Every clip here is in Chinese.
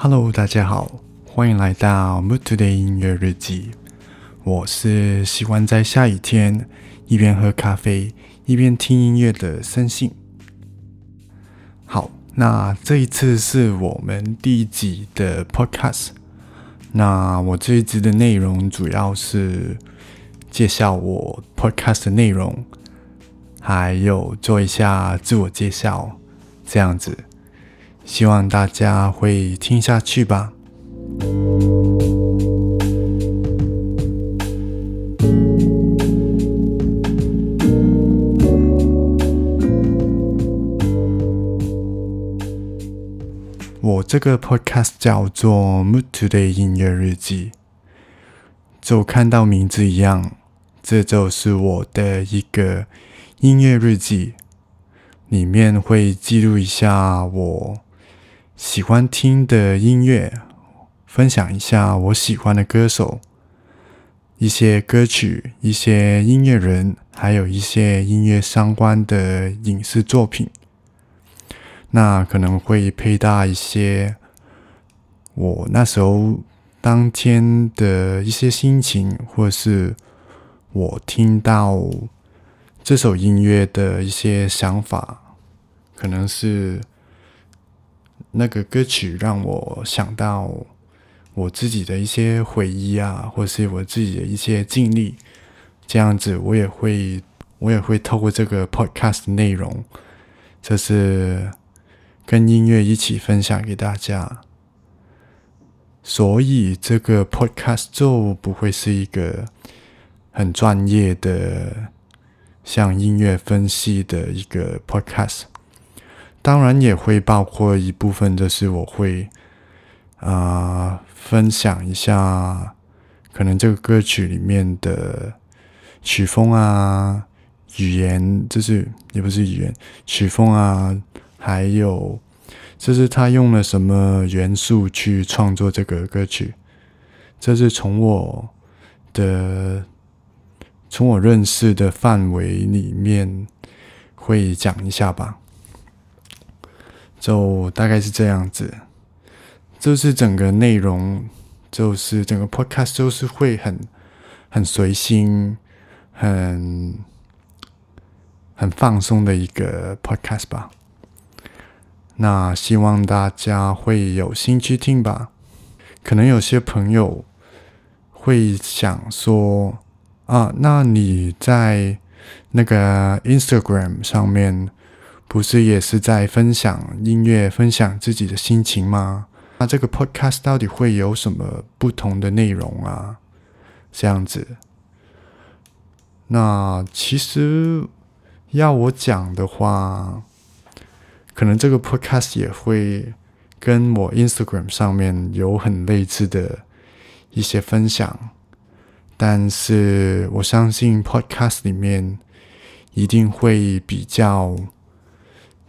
Hello，大家好，欢迎来到 Mood Today 音乐日记。我是喜欢在下雨天一边喝咖啡一边听音乐的森信。好，那这一次是我们第一集的 Podcast。那我这一集的内容主要是介绍我 Podcast 的内容，还有做一下自我介绍，这样子。希望大家会听下去吧。我这个 podcast 叫做《Mood Today 音乐日记》，就看到名字一样，这就是我的一个音乐日记，里面会记录一下我。喜欢听的音乐，分享一下我喜欢的歌手、一些歌曲、一些音乐人，还有一些音乐相关的影视作品。那可能会配搭一些我那时候当天的一些心情，或是我听到这首音乐的一些想法，可能是。那个歌曲让我想到我自己的一些回忆啊，或是我自己的一些经历，这样子我也会我也会透过这个 podcast 内容，就是跟音乐一起分享给大家。所以这个 podcast 就不会是一个很专业的像音乐分析的一个 podcast。当然也会包括一部分，就是我会啊分享一下，可能这个歌曲里面的曲风啊、语言，就是也不是语言，曲风啊，还有就是他用了什么元素去创作这个歌曲，这是从我的从我认识的范围里面会讲一下吧。就大概是这样子，就是整个内容，就是整个 podcast 就是会很很随心、很很放松的一个 podcast 吧。那希望大家会有兴趣听吧。可能有些朋友会想说啊，那你在那个 Instagram 上面。不是也是在分享音乐、分享自己的心情吗？那这个 podcast 到底会有什么不同的内容啊？这样子，那其实要我讲的话，可能这个 podcast 也会跟我 Instagram 上面有很类似的一些分享，但是我相信 podcast 里面一定会比较。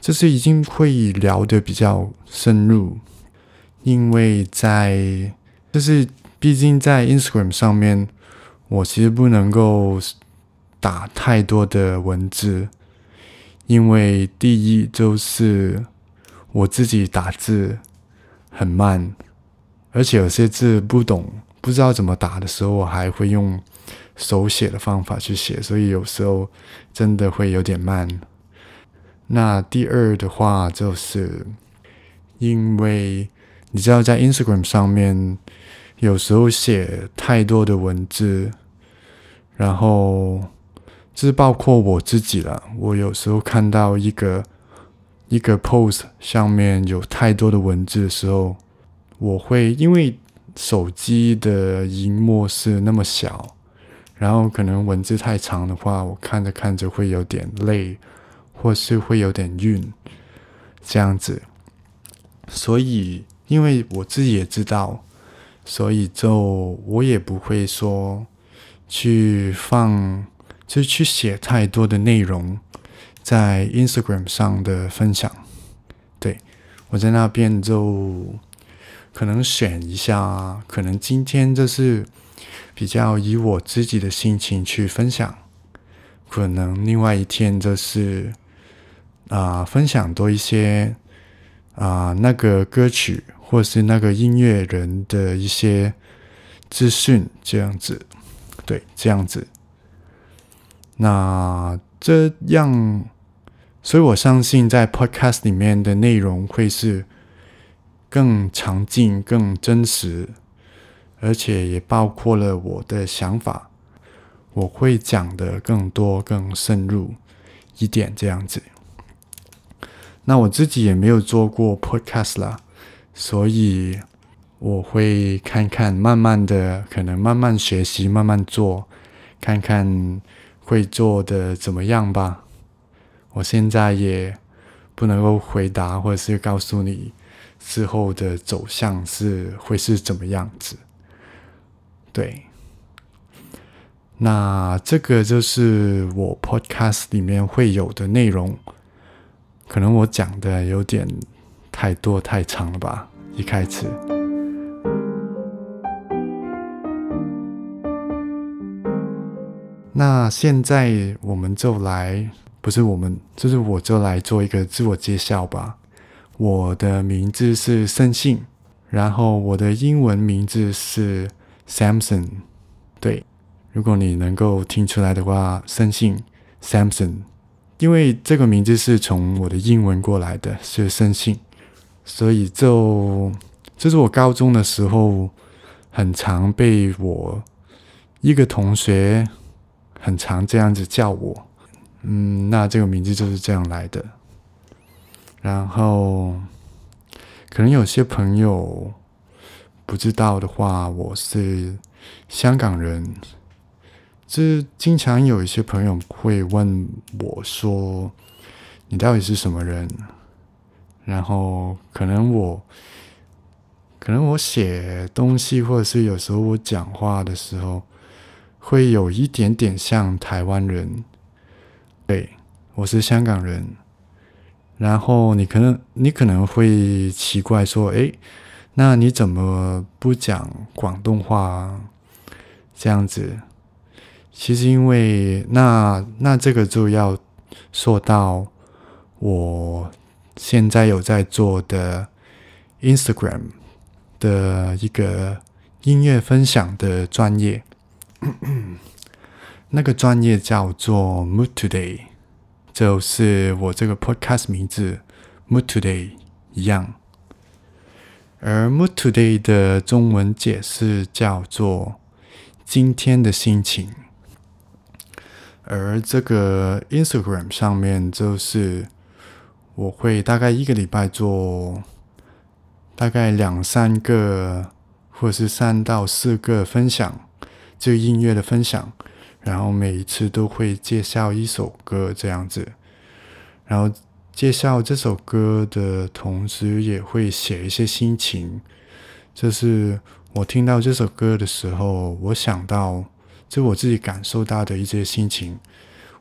就是已经会聊得比较深入，因为在就是毕竟在 Instagram 上面，我其实不能够打太多的文字，因为第一就是我自己打字很慢，而且有些字不懂，不知道怎么打的时候，我还会用手写的方法去写，所以有时候真的会有点慢。那第二的话，就是因为你知道，在 Instagram 上面，有时候写太多的文字，然后是包括我自己了。我有时候看到一个一个 post 上面有太多的文字的时候，我会因为手机的荧幕是那么小，然后可能文字太长的话，我看着看着会有点累。或是会有点晕，这样子，所以因为我自己也知道，所以就我也不会说去放，就去写太多的内容在 Instagram 上的分享。对我在那边就可能选一下，可能今天就是比较以我自己的心情去分享，可能另外一天就是啊分享多一些啊那个歌曲或是那个音乐人的一些资讯，这样子。对，这样子，那这样，所以我相信在 Podcast 里面的内容会是更强劲、更真实，而且也包括了我的想法，我会讲的更多、更深入一点，这样子。那我自己也没有做过 Podcast 啦，所以。我会看看，慢慢的，可能慢慢学习，慢慢做，看看会做的怎么样吧。我现在也不能够回答，或者是告诉你之后的走向是会是怎么样子。对，那这个就是我 Podcast 里面会有的内容。可能我讲的有点太多太长了吧，一开始。那现在我们就来，不是我们，就是我就来做一个自我介绍吧。我的名字是盛信，然后我的英文名字是 Samson。对，如果你能够听出来的话，盛信 Samson，因为这个名字是从我的英文过来的，是盛信，所以就这是我高中的时候很常被我一个同学。很常这样子叫我，嗯，那这个名字就是这样来的。然后，可能有些朋友不知道的话，我是香港人。这经常有一些朋友会问我说：“你到底是什么人？”然后，可能我，可能我写东西，或者是有时候我讲话的时候。会有一点点像台湾人，对我是香港人。然后你可能你可能会奇怪说：“哎，那你怎么不讲广东话？”这样子，其实因为那那这个就要说到我现在有在做的 Instagram 的一个音乐分享的专业。那个专业叫做 Mood Today，就是我这个 podcast 名字 Mood Today 一样。而 Mood Today 的中文解释叫做今天的心情。而这个 Instagram 上面就是我会大概一个礼拜做大概两三个，或是三到四个分享。这个音乐的分享，然后每一次都会介绍一首歌这样子，然后介绍这首歌的同时，也会写一些心情。就是我听到这首歌的时候，我想到就我自己感受到的一些心情，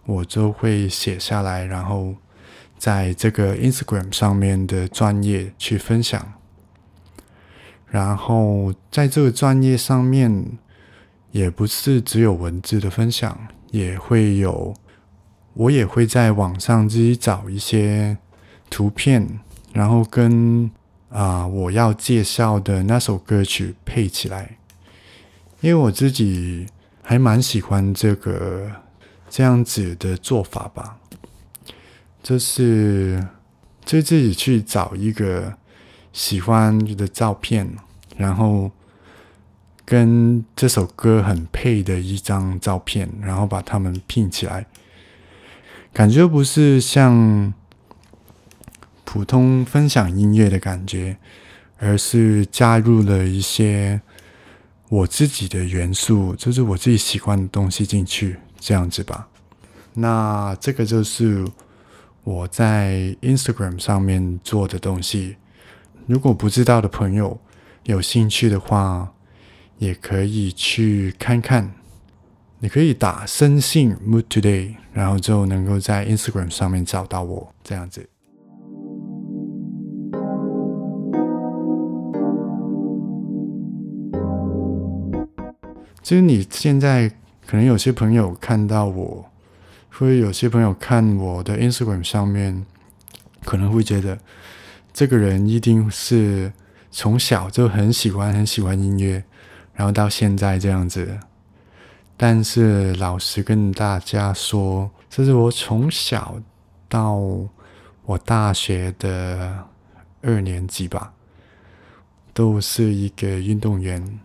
我就会写下来，然后在这个 Instagram 上面的专业去分享。然后在这个专业上面。也不是只有文字的分享，也会有，我也会在网上自己找一些图片，然后跟啊我要介绍的那首歌曲配起来，因为我自己还蛮喜欢这个这样子的做法吧，就是就自己去找一个喜欢的照片，然后。跟这首歌很配的一张照片，然后把它们拼起来，感觉不是像普通分享音乐的感觉，而是加入了一些我自己的元素，就是我自己喜欢的东西进去，这样子吧。那这个就是我在 Instagram 上面做的东西。如果不知道的朋友有兴趣的话，也可以去看看，你可以打生信 Mood Today，然后就能够在 Instagram 上面找到我这样子。就是你现在可能有些朋友看到我，或者有些朋友看我的 Instagram 上面，可能会觉得这个人一定是从小就很喜欢很喜欢音乐，然后到现在这样子。但是老实跟大家说，这是我从小到我大学的二年级吧，都是一个运动员。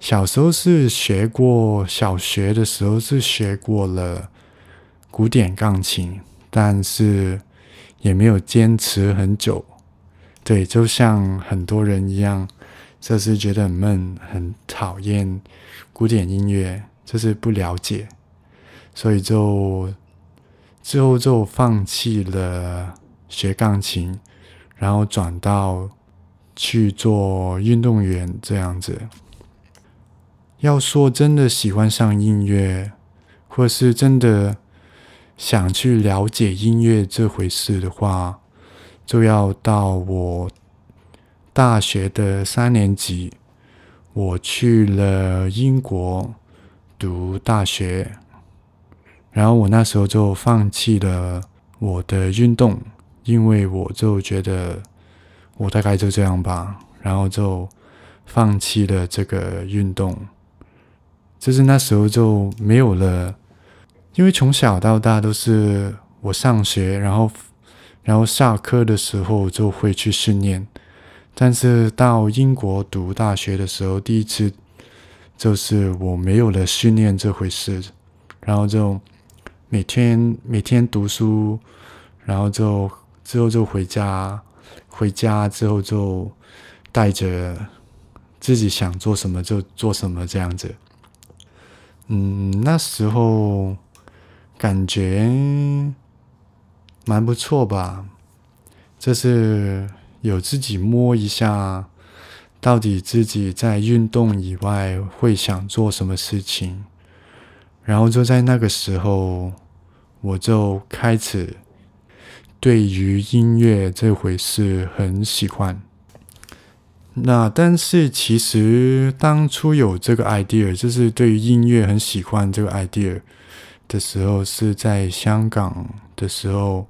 小时候是学过，小学的时候是学过了古典钢琴，但是也没有坚持很久。对，就像很多人一样，就是觉得很闷，很讨厌古典音乐，就是不了解，所以就之后就放弃了学钢琴，然后转到去做运动员这样子。要说真的喜欢上音乐，或是真的想去了解音乐这回事的话，就要到我大学的三年级，我去了英国读大学，然后我那时候就放弃了我的运动，因为我就觉得我大概就这样吧，然后就放弃了这个运动。就是那时候就没有了，因为从小到大都是我上学，然后然后下课的时候就会去训练。但是到英国读大学的时候，第一次就是我没有了训练这回事，然后就每天每天读书，然后就之后就回家，回家之后就带着自己想做什么就做什么这样子。嗯，那时候感觉蛮不错吧，就是有自己摸一下，到底自己在运动以外会想做什么事情，然后就在那个时候，我就开始对于音乐这回事很喜欢。那但是其实当初有这个 idea，就是对于音乐很喜欢这个 idea 的时候，是在香港的时候，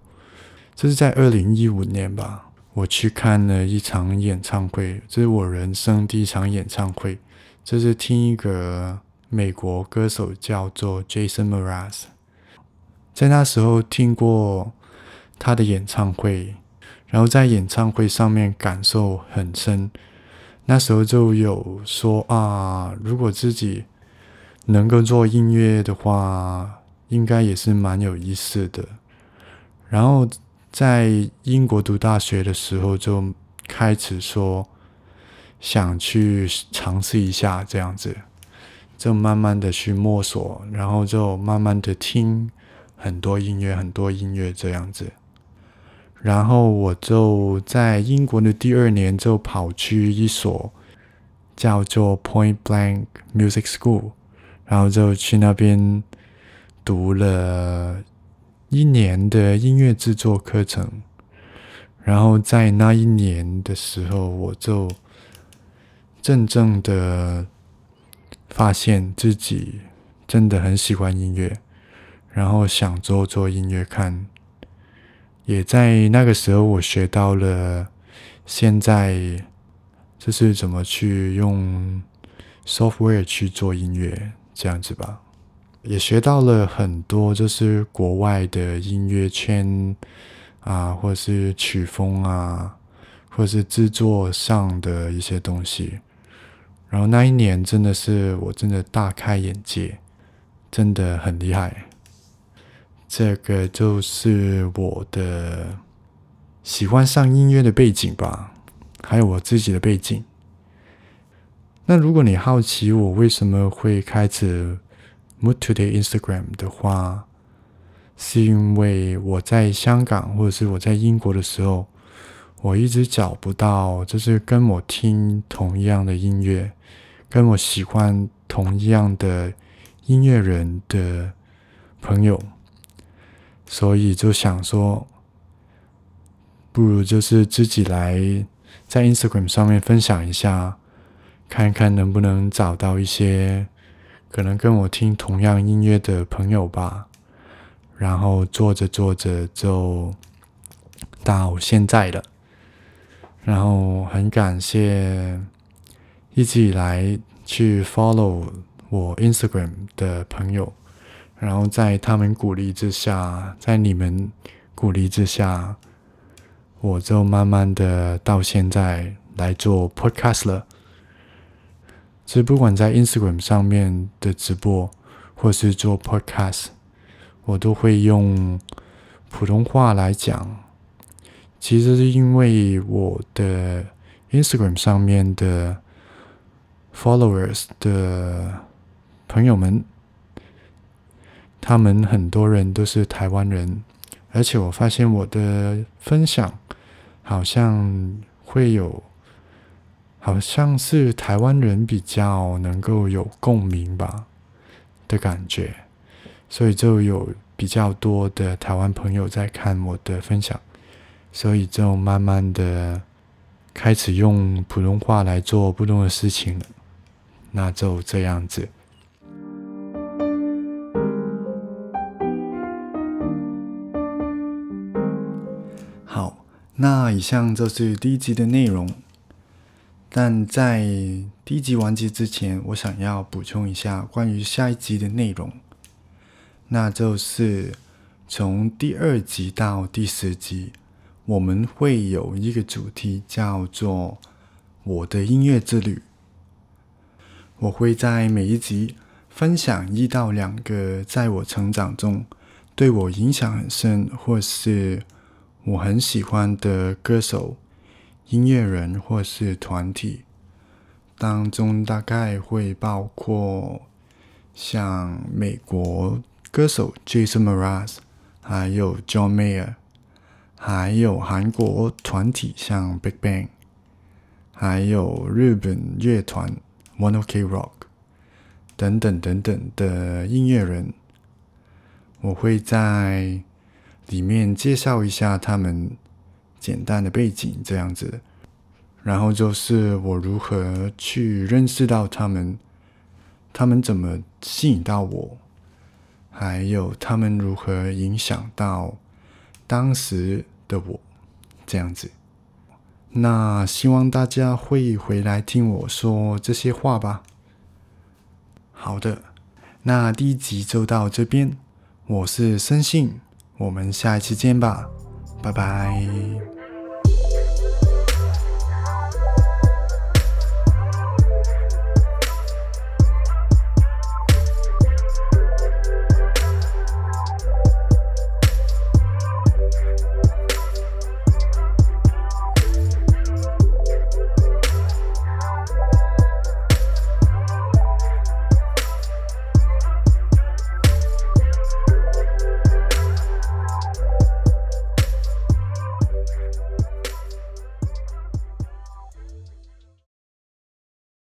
这是在二零一五年吧。我去看了一场演唱会，这是我人生第一场演唱会，这是听一个美国歌手叫做 Jason Mraz，在那时候听过他的演唱会，然后在演唱会上面感受很深。那时候就有说啊，如果自己能够做音乐的话，应该也是蛮有意思的。然后在英国读大学的时候，就开始说想去尝试一下这样子，就慢慢的去摸索，然后就慢慢的听很多音乐，很多音乐这样子。然后我就在英国的第二年就跑去一所叫做 Point Blank Music School，然后就去那边读了一年的音乐制作课程。然后在那一年的时候，我就真正的发现自己真的很喜欢音乐，然后想做做音乐看。也在那个时候，我学到了现在就是怎么去用 software 去做音乐这样子吧。也学到了很多，就是国外的音乐圈啊，或是曲风啊，或是制作上的一些东西。然后那一年真的是我真的大开眼界，真的很厉害。这个就是我的喜欢上音乐的背景吧，还有我自己的背景。那如果你好奇我为什么会开始 Mood Today Instagram 的话，是因为我在香港或者是我在英国的时候，我一直找不到就是跟我听同样的音乐，跟我喜欢同样的音乐人的朋友，所以就想说，不如就是自己来在 Instagram 上面分享一下，看看能不能找到一些可能跟我听同样音乐的朋友吧。然后做着做着就到现在了，然后很感谢一直以来去 follow 我 Instagram 的朋友，然后在他们鼓励之下，在你们鼓励之下，我就慢慢的到现在来做 podcast 了。其实不管在 Instagram 上面的直播，或是做 podcast。我都会用普通话来讲，其实是因为我的 Instagram 上面的 followers 的朋友们，他们很多人都是台湾人，而且我发现我的分享好像会有，好像是台湾人比较能够有共鸣吧的感觉。所以就有比较多的台湾朋友在看我的分享，所以就慢慢的开始用普通话来做不同的事情了。那就这样子。好，那以上就是第一集的内容。但在第一集完结之前，我想要补充一下关于下一集的内容。那就是从第二集到第十集，我们会有一个主题叫做“我的音乐之旅”。我会在每一集分享一到两个在我成长中对我影响很深，或是我很喜欢的歌手、音乐人或是团体，当中大概会包括像美国。歌手 Jason Mraz，还有 John Mayer，还有韩国团体像 Big Bang，还有日本乐团 One Ok Rock 等等等等的音乐人，我会在里面介绍一下他们简单的背景，这样子，然后就是我如何去认识到他们，他们怎么吸引到我。还有他们如何影响到当时的我，这样子。那希望大家会回来听我说这些话吧。好的，那第一集就到这边。我是生信，我们下一期见吧，拜拜。